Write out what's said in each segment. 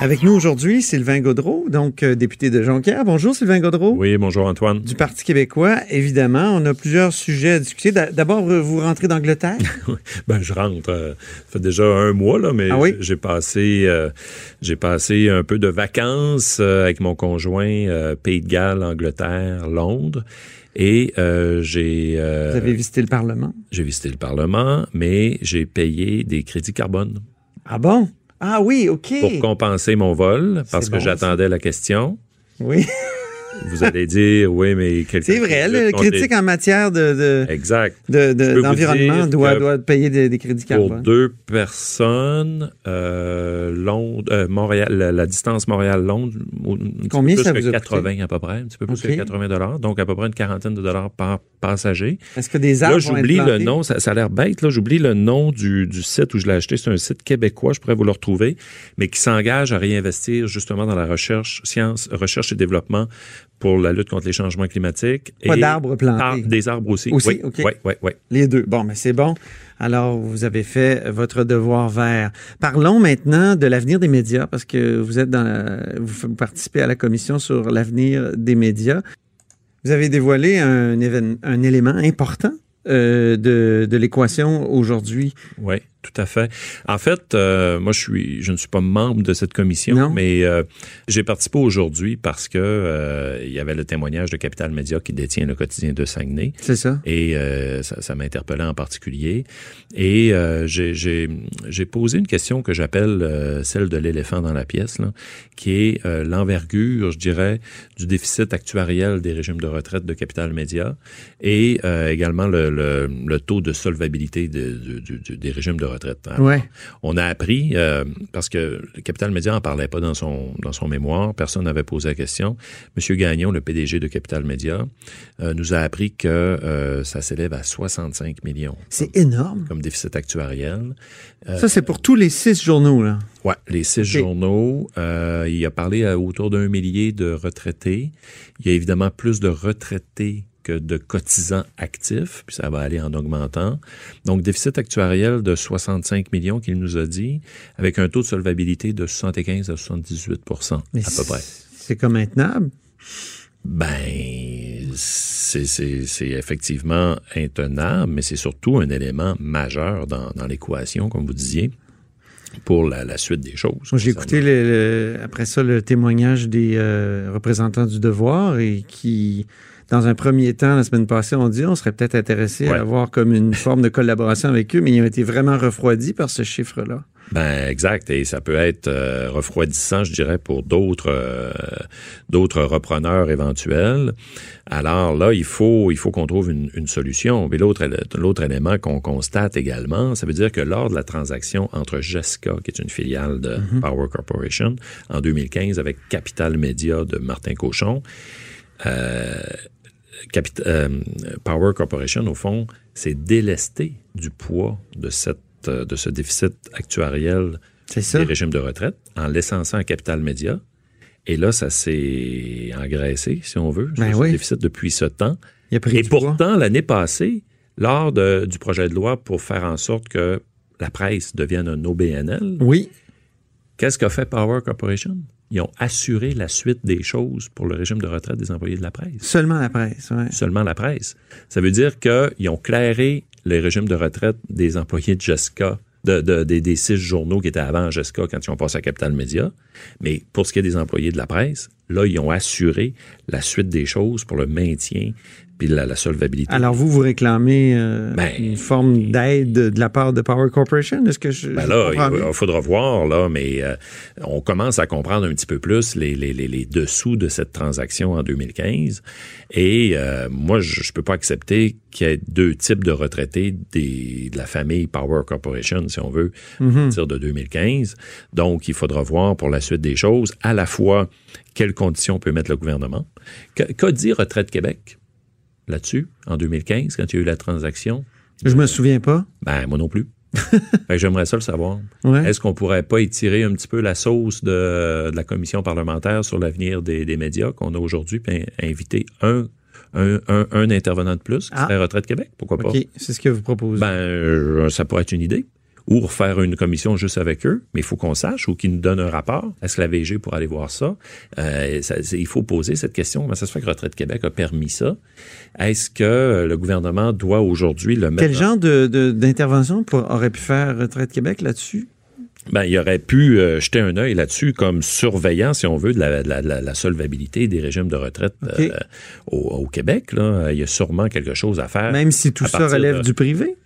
Avec nous aujourd'hui, Sylvain Gaudreau, donc euh, député de Jonquière. Bonjour Sylvain Gaudreau. Oui, bonjour Antoine. Du Parti québécois, évidemment. On a plusieurs sujets à discuter. D'abord, vous rentrez d'Angleterre? ben, je rentre. Euh, ça fait déjà un mois, là, mais ah oui? j'ai passé, euh, j'ai passé un peu de vacances euh, avec mon conjoint euh, Pays de Galles, Angleterre, Londres. Et euh, j'ai... vous avez visité le Parlement? J'ai visité le Parlement, mais j'ai payé des crédits carbone. Ah bon? Ah oui, OK. Pour compenser mon vol, parce que j'attendais la question. Oui. Vous allez dire, oui, mais... C'est vrai, le critique en matière de... de exact. D'environnement de, doit, doit payer des, des crédits pour carbone. deux personnes, euh, Londres, euh, Montréal, la, la distance Montréal-Londres, Combien ça vous que a 80 à peu près, un petit peu plus que 80 dollars, donc à peu près une quarantaine de dollars par passager. Est-ce que des arbres Là, j'oublie le nom, ça, ça a l'air bête, là, j'oublie le nom du, du site où je l'ai acheté. C'est un site québécois, je pourrais vous le retrouver, mais qui s'engage à réinvestir justement dans la recherche, science, recherche et développement pour la lutte contre les changements climatiques. Pas d'arbres plantés. Des arbres aussi. Aussi, oui, OK. oui, oui, oui. Les deux. Bon, mais c'est bon. Alors, vous avez fait votre devoir vert. Parlons maintenant de l'avenir des médias, parce que vous êtes dans la- vous participez à la commission sur l'avenir des médias. Vous avez dévoilé un, élément important euh, de, de l'équation aujourd'hui. Oui, tout à fait. En fait, euh, moi, je suis, je ne suis pas membre de cette commission, Non. mais euh, j'ai participé aujourd'hui parce que euh, il y avait le témoignage de Capital Média qui détient le quotidien de Saguenay. C'est ça? Et euh, ça, ça m'interpellait en particulier. Et euh, j'ai- j'ai j'ai posé une question que j'appelle euh, celle de l'éléphant dans la pièce, là, qui est euh, l'envergure, je dirais, du déficit actuariel des régimes de retraite de Capital Média et euh, également le, le, le taux de solvabilité de- des régimes de retraite. Alors, Ouais. On a appris, euh, parce que le Capital Média en parlait pas dans son, dans son mémoire, personne n'avait posé la question. Monsieur Gagnon, le PDG de Capital Média, euh, nous a appris que euh, ça s'élève à 65 millions C'est énorme. comme déficit actuariel. Ça, c'est pour tous les six journaux, là. Ouais, les six journaux. il a parlé à autour d'un millier de retraités. Il y a évidemment plus de retraités de cotisants actifs, puis ça va aller en augmentant. Donc, déficit actuariel de 65 millions qu'il nous a dit, avec un taux de solvabilité de 75 à 78 Mais à peu près. C'est comme intenable. Ben, c'est effectivement intenable, mais c'est surtout un élément majeur dans, dans l'équation, comme vous disiez, pour la, la suite des choses. J'ai écouté le- le- après ça le témoignage des euh, représentants du devoir et qui, dans un premier temps, la semaine passée, ont dit on serait peut-être intéressé Ouais. à avoir comme une forme de collaboration avec eux, mais ils ont été vraiment refroidis par ce chiffre-là. Ben exact, et ça peut être euh, refroidissant, je dirais, pour d'autres euh, d'autres repreneurs éventuels. Alors là, il faut il faut qu'on trouve une, une solution. Mais l'autre l'autre élément qu'on constate également, ça veut dire que lors de la transaction entre Jessica, qui est une filiale de Power Corporation, en 2015 avec Capital Media de Martin Cochon, euh, Capit- euh, Power Corporation, au fond, s'est délesté du poids de cette euh, de ce déficit actuariel des régimes de retraite en laissant ça en capital média. Et là, ça s'est engraissé, si on veut, Ben ce oui. déficit depuis ce temps. Il a pris Et pourtant, l'année passée, lors de- du projet de loi pour faire en sorte que la presse devienne un OBNL, Oui. qu'est-ce qu'a fait Power Corporation? Ils ont assuré la suite des choses pour le régime de retraite des employés de la presse Seulement la presse. Ouais. seulement la presse. Ça veut dire qu'ils ont clairé les régimes de retraite des employés de Jessica, de, de- des, des six journaux qui étaient avant Jessica quand ils ont passé à Capital Média. Mais pour ce qui est des employés de la presse, Là, ils ont assuré la suite des choses pour le maintien puis la, la solvabilité. Alors, vous, vous réclamez euh, Ben, une forme d'aide de la part de Power Corporation? Est-ce que je, Ben là, il, faudra voir, là, mais euh, on commence à comprendre un petit peu plus les, les, les, les dessous de cette transaction en 2015. Et euh, moi, je ne peux pas accepter qu'il y ait deux types de retraités des, de la famille Power Corporation, si on veut, à partir de 2015. Donc, il faudra voir pour la suite des choses, à la fois, quelles conditions peut mettre le gouvernement. Qu'a dit Retraite Québec? Là-dessus, en 2015, quand il y a eu la transaction? Je me souviens pas. Ben, moi non plus. J'aimerais ça le savoir. Ouais. Est-ce qu'on pourrait pas étirer un petit peu la sauce de, de la commission parlementaire sur l'avenir des, des médias qu'on a aujourd'hui, puis in- inviter un, un, un, un intervenant de plus qui Ah. serait Retraite Québec? Pourquoi pas? OK, c'est ce que vous proposez. Ben, euh, ça pourrait être une idée. Ou refaire une commission juste avec eux, mais il faut qu'on sache, ou qu'ils nous donnent un rapport. Est-ce que la VG pourrait aller voir ça? Euh, ça- il faut poser cette question. Comment ça se fait que Retraite Québec a permis ça? Est-ce que le gouvernement doit aujourd'hui le mettre... Quel genre de- de- d'intervention pour- aurait pu faire Retraite Québec là-dessus? Ben, il aurait pu euh, jeter un œil là-dessus comme surveillant, si on veut, de la, de la- de la- la solvabilité des régimes de retraite euh, au, au Québec. Là. Il y a sûrement quelque chose à faire. Même si tout ça relève de- du privé?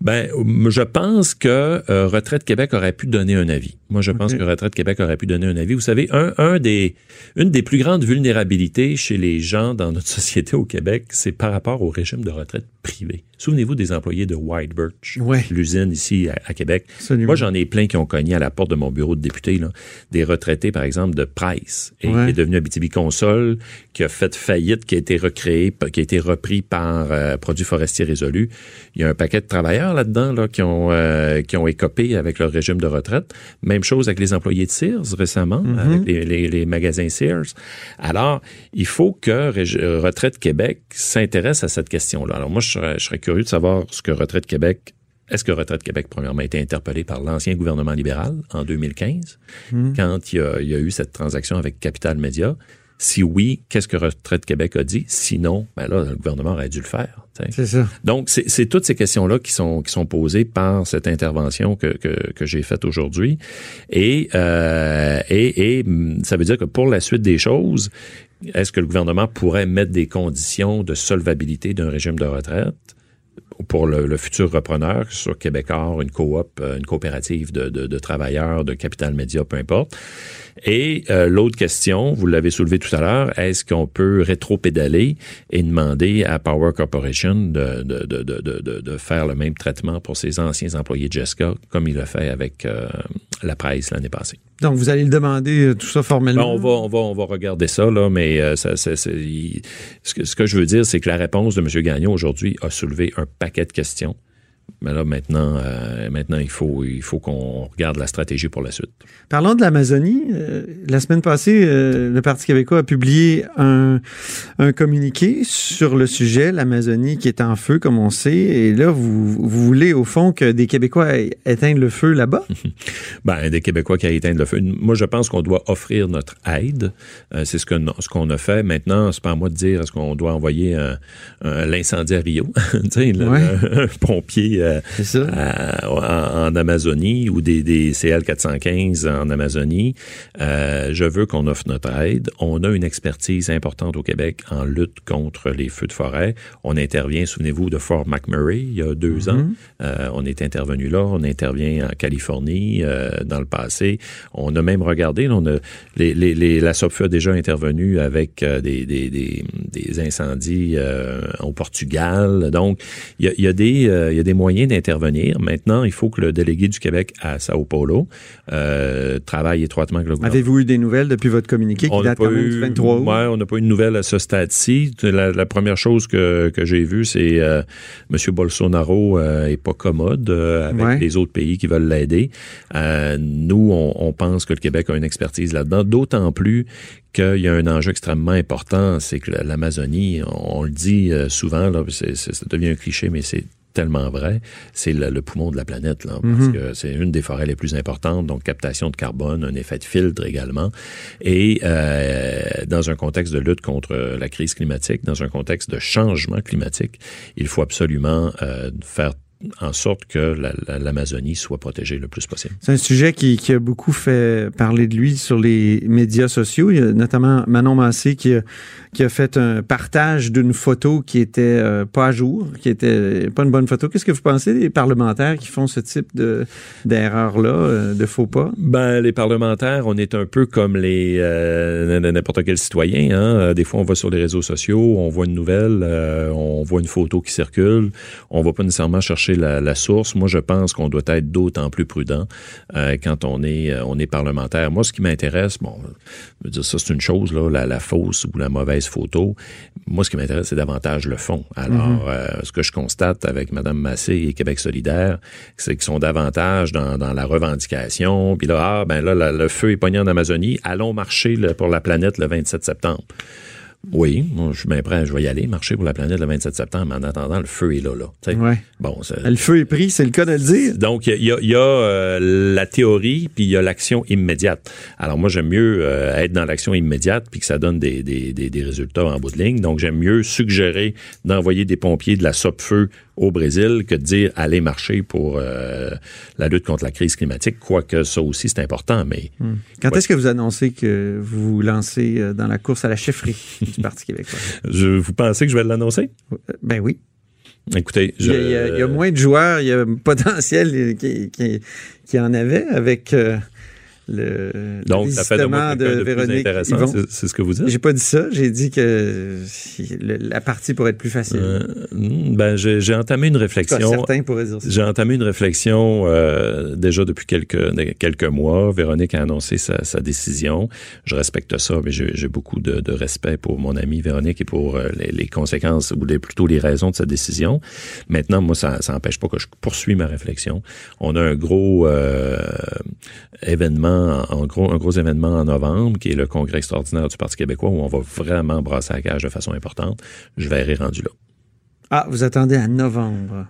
Ben, je pense que euh, Retraite Québec aurait pu donner un avis. Moi, je pense que Retraite Québec aurait pu donner un avis. Vous savez, un, un des, une des plus grandes vulnérabilités chez les gens dans notre société au Québec, c'est par rapport au régime de retraite privé. Souvenez-vous des employés de White Birch, Ouais. l'usine ici à, à Québec. Absolument. Moi, j'en ai plein qui ont cogné à la porte de mon bureau de député, là. des retraités, par exemple, de Price, et Ouais. qui est devenu Abitibi Consol, qui a fait faillite, qui a été recréé, qui a été repris par euh, Produits forestiers résolus. Il y a un paquet de travailleurs là-dedans là, qui, ont, euh, qui ont écopé avec leur régime de retraite. Même chose avec les employés de Sears récemment, avec les, les- les magasins Sears. Alors, il faut que Rég- Retraite Québec s'intéresse à cette question-là. Alors moi, je serais, je serais curieux de savoir ce que Retraite Québec est-ce que Retraite Québec, premièrement, a été interpellé par l'ancien gouvernement libéral en 2015, quand il y, a, il y a eu cette transaction avec Capital Média? Si oui, qu'est-ce que Retraite Québec a dit? Sinon, ben là, le gouvernement aurait dû le faire. C'est ça. Donc, c'est c'est toutes ces questions-là qui sont, qui sont posées par cette intervention que, que, que j'ai faite aujourd'hui. Et, euh, et, et hum, ça veut dire que pour la suite des choses, est-ce que le gouvernement pourrait mettre des conditions de solvabilité d'un régime de retraite? Pour le, le futur repreneur, que ce soit Québécois, une coop, euh, une coopérative de, de, de travailleurs, de capital média, peu importe. Et euh, l'autre question, vous l'avez soulevé tout à l'heure, est-ce qu'on peut rétro-pédaler et demander à Power Corporation de, faire le même traitement pour ses anciens employés de Jessica, comme il l'a fait avec euh, la presse l'année passée? Donc, vous allez le demander tout ça Ben, formellement. on va, on va, on va regarder ça là, mais euh, ça, ça- ça- il- ce, que, ce que je veux dire, c'est que la réponse de M. Gagnon aujourd'hui a soulevé un paquet de questions. Mais là, maintenant, euh, maintenant, il faut, il faut qu'on regarde la stratégie pour la suite. Parlons de l'Amazonie. Euh, la semaine passée, euh, le Parti québécois a publié un, un communiqué sur le sujet, l'Amazonie qui est en feu, comme on sait. Et là, vous, vous voulez, au fond, que des Québécois éteignent le feu là-bas? Ben, des Québécois qui a éteint le feu. Moi, je pense qu'on doit offrir notre aide. C'est ce que ce qu'on a fait. Maintenant, c'est pas à moi de dire est-ce qu'on doit envoyer l'incendie à Rio, tu sais, le- Ouais. un pompier euh, C'est ça. à- en, Amazonie ou des, des CL 415 en Amazonie. Euh, je veux qu'on offre notre aide. On a une expertise importante au Québec en lutte contre les feux de forêt. On intervient, souvenez-vous, de Fort McMurray il y a deux ans. Euh, on est intervenu là. On intervient en Californie euh, dans le passé. On a même regardé, là, on a, les, les, les- la SOPFE a déjà intervenu avec des, des, des, des incendies au Portugal. Donc, il y a, il y a des, il y a des moyens d'intervenir. Maintenant, il faut que le délégué du Québec à Sao Paulo euh, travaille étroitement avec le gouvernement. Avez-vous eu des nouvelles depuis votre communiqué qui On date pas quand même eu- du 23 août? Ouais, on n'a pas eu de nouvelles à ce stade-ci. La, la première chose que, que j'ai vue, c'est euh, M. Bolsonaro euh, est pas commode euh, avec Ouais. les autres pays qui veulent l'aider. Euh, nous, on, on pense que le Québec a une expertise là-dedans, d'autant plus qu'il y a un enjeu extrêmement important, c'est que l'Amazonie, on, on le dit euh, souvent, là, ça devient un cliché, mais c'est tellement vrai, c'est le, le poumon de la planète, là, parce que c'est une des forêts les plus importantes, donc captation de carbone, un effet de filtre également, et euh, dans un contexte de lutte contre la crise climatique, dans un contexte de changement climatique, il faut absolument euh, faire en sorte que l'Amazonie soit protégée le plus possible. C'est un sujet qui, qui, a beaucoup fait parler de lui sur les médias sociaux. Il y a notamment Manon Massé qui a, qui a fait un partage d'une photo qui était euh, pas à jour, qui était pas une bonne photo. Qu'est-ce que vous pensez des parlementaires qui font ce type de d'erreur-là, euh, de faux pas? Ben, les parlementaires, on est un peu comme les euh, n'importe quel citoyen. Hein? Des fois, on va sur les réseaux sociaux, on voit une nouvelle, on voit une photo qui circule, on va pas nécessairement chercher la, source. Moi, je pense qu'on doit être d'autant plus prudent quand on est on est parlementaire. Moi, ce qui m'intéresse, bon, je veux dire ça, c'est une chose là, la, la fausse ou la mauvaise photos. Moi, ce qui m'intéresse, c'est davantage le fond. Alors, mhm. euh, ce que je constate avec Mme Massé et Québec solidaire, c'est qu'ils sont davantage dans, la revendication. Puis là, ah, ben là, le feu est pogné en Amazonie. Allons marcher pour la planète le 27 septembre. Oui, je suis bien prêt, je vais y aller, marcher pour la planète le 27 septembre, mais en attendant, le feu est là. là ouais. bon, le feu est pris, c'est le cas de le dire. Donc, il y a, y a euh, la théorie, puis il y a l'action immédiate. Alors moi, j'aime mieux euh, être dans l'action immédiate, puis que ça donne des, des, des, des, résultats en bout de ligne. Donc, j'aime mieux suggérer d'envoyer des pompiers de la SOP-feu au Brésil que de dire aller marcher pour euh, la lutte contre la crise climatique, quoique ça aussi c'est important. Mais hmm. quand est-ce que vous annoncez que vous vous lancez euh, dans la course à la chefferie du Parti québécois? Je, Vous pensez que je vais l'annoncer? Euh, Ben oui. Écoutez, je... il, y a, moins de joueurs, il y a potentiel qui, qui, qui en avait avec le Donc, ça fait de moi de, de Véronique c'est ce que vous dites? J'ai pas dit ça. J'ai dit que la partie pourrait être plus facile. Euh, hmm, ben, j'ai entamé une réflexion. certains pourraient dire ça. J'ai entamé une réflexion euh, déjà depuis quelques quelques mois. Véronique a annoncé sa, sa décision. Je respecte ça, mais j'ai beaucoup de, de, respect pour mon amie Véronique et pour euh, les, les, conséquences ou les, plutôt les raisons de sa décision. Maintenant, moi, ça n'empêche pas que je poursuis ma réflexion. On a un gros euh, événement gros, un gros événement en novembre, qui est le congrès extraordinaire du Parti québécois, où on va vraiment brasser la cage de façon importante. Je verrai rendu là. Ah, vous attendez à novembre.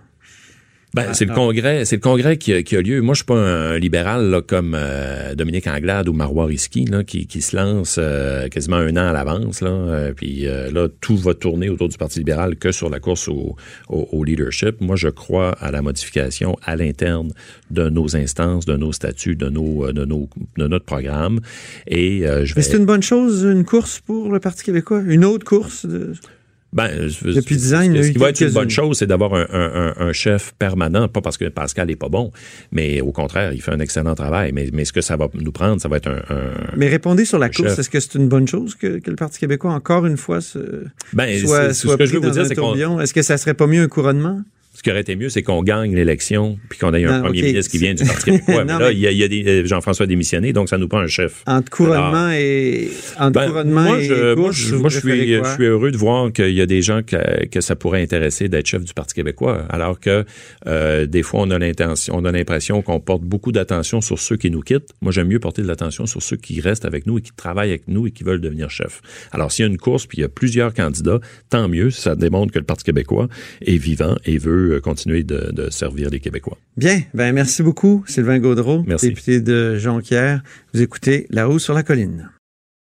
Ben, ah, c'est le congrès, c'est le congrès qui, a lieu. Moi, je suis pas un, libéral là, comme euh, Dominique Anglade ou Marois Risky là, qui, qui se lance euh, quasiment un an à l'avance. Là, euh, puis là, tout va tourner autour du Parti libéral que sur la course au, au, leadership. Moi, je crois à la modification à l'interne de nos instances, de nos statuts, de nos, de nos, de notre programme. Et je vais. C'est une bonne chose, une course pour le Parti québécois, une autre course. De... Ben, Depuis dix ans, ce qui va être une bonne chose, c'est d'avoir un, chef permanent, pas parce que Pascal est pas bon, mais au contraire, il fait un excellent travail. Mais, mais ce que ça va nous prendre, ça va être un. mais répondez sur la course. Est-ce que c'est une bonne chose que, le Parti québécois encore une fois se, ben, soit, ce que je veux vous dire, c'est Est-ce que ça serait pas mieux un couronnement? Ce qui aurait été mieux, c'est qu'on gagne l'élection puis qu'on ait un premier ministre qui vient du Parti québécois. mais là, il y a, euh, Jean-François démissionné, donc ça nous prend un chef. Entre couronnement et entre ben, couronnement moi, je, moi, je, suis, je suis heureux de voir qu'il y a des gens que, que ça pourrait intéresser d'être chef du Parti québécois, alors que euh, des fois on a l'intention, on a l'impression qu'on porte beaucoup d'attention sur ceux qui nous quittent. Moi, j'aime mieux porter de l'attention sur ceux qui restent avec nous et qui travaillent avec nous et qui veulent devenir chef. Alors, s'il y a une course puis il y a plusieurs candidats, tant mieux. Ça démontre que le Parti québécois est vivant et veut euh, continuer de de, servir les Québécois. Bien, ben merci beaucoup, Sylvain Gaudreau, merci. député de Jonquière. Vous écoutez La Haut sur la colline.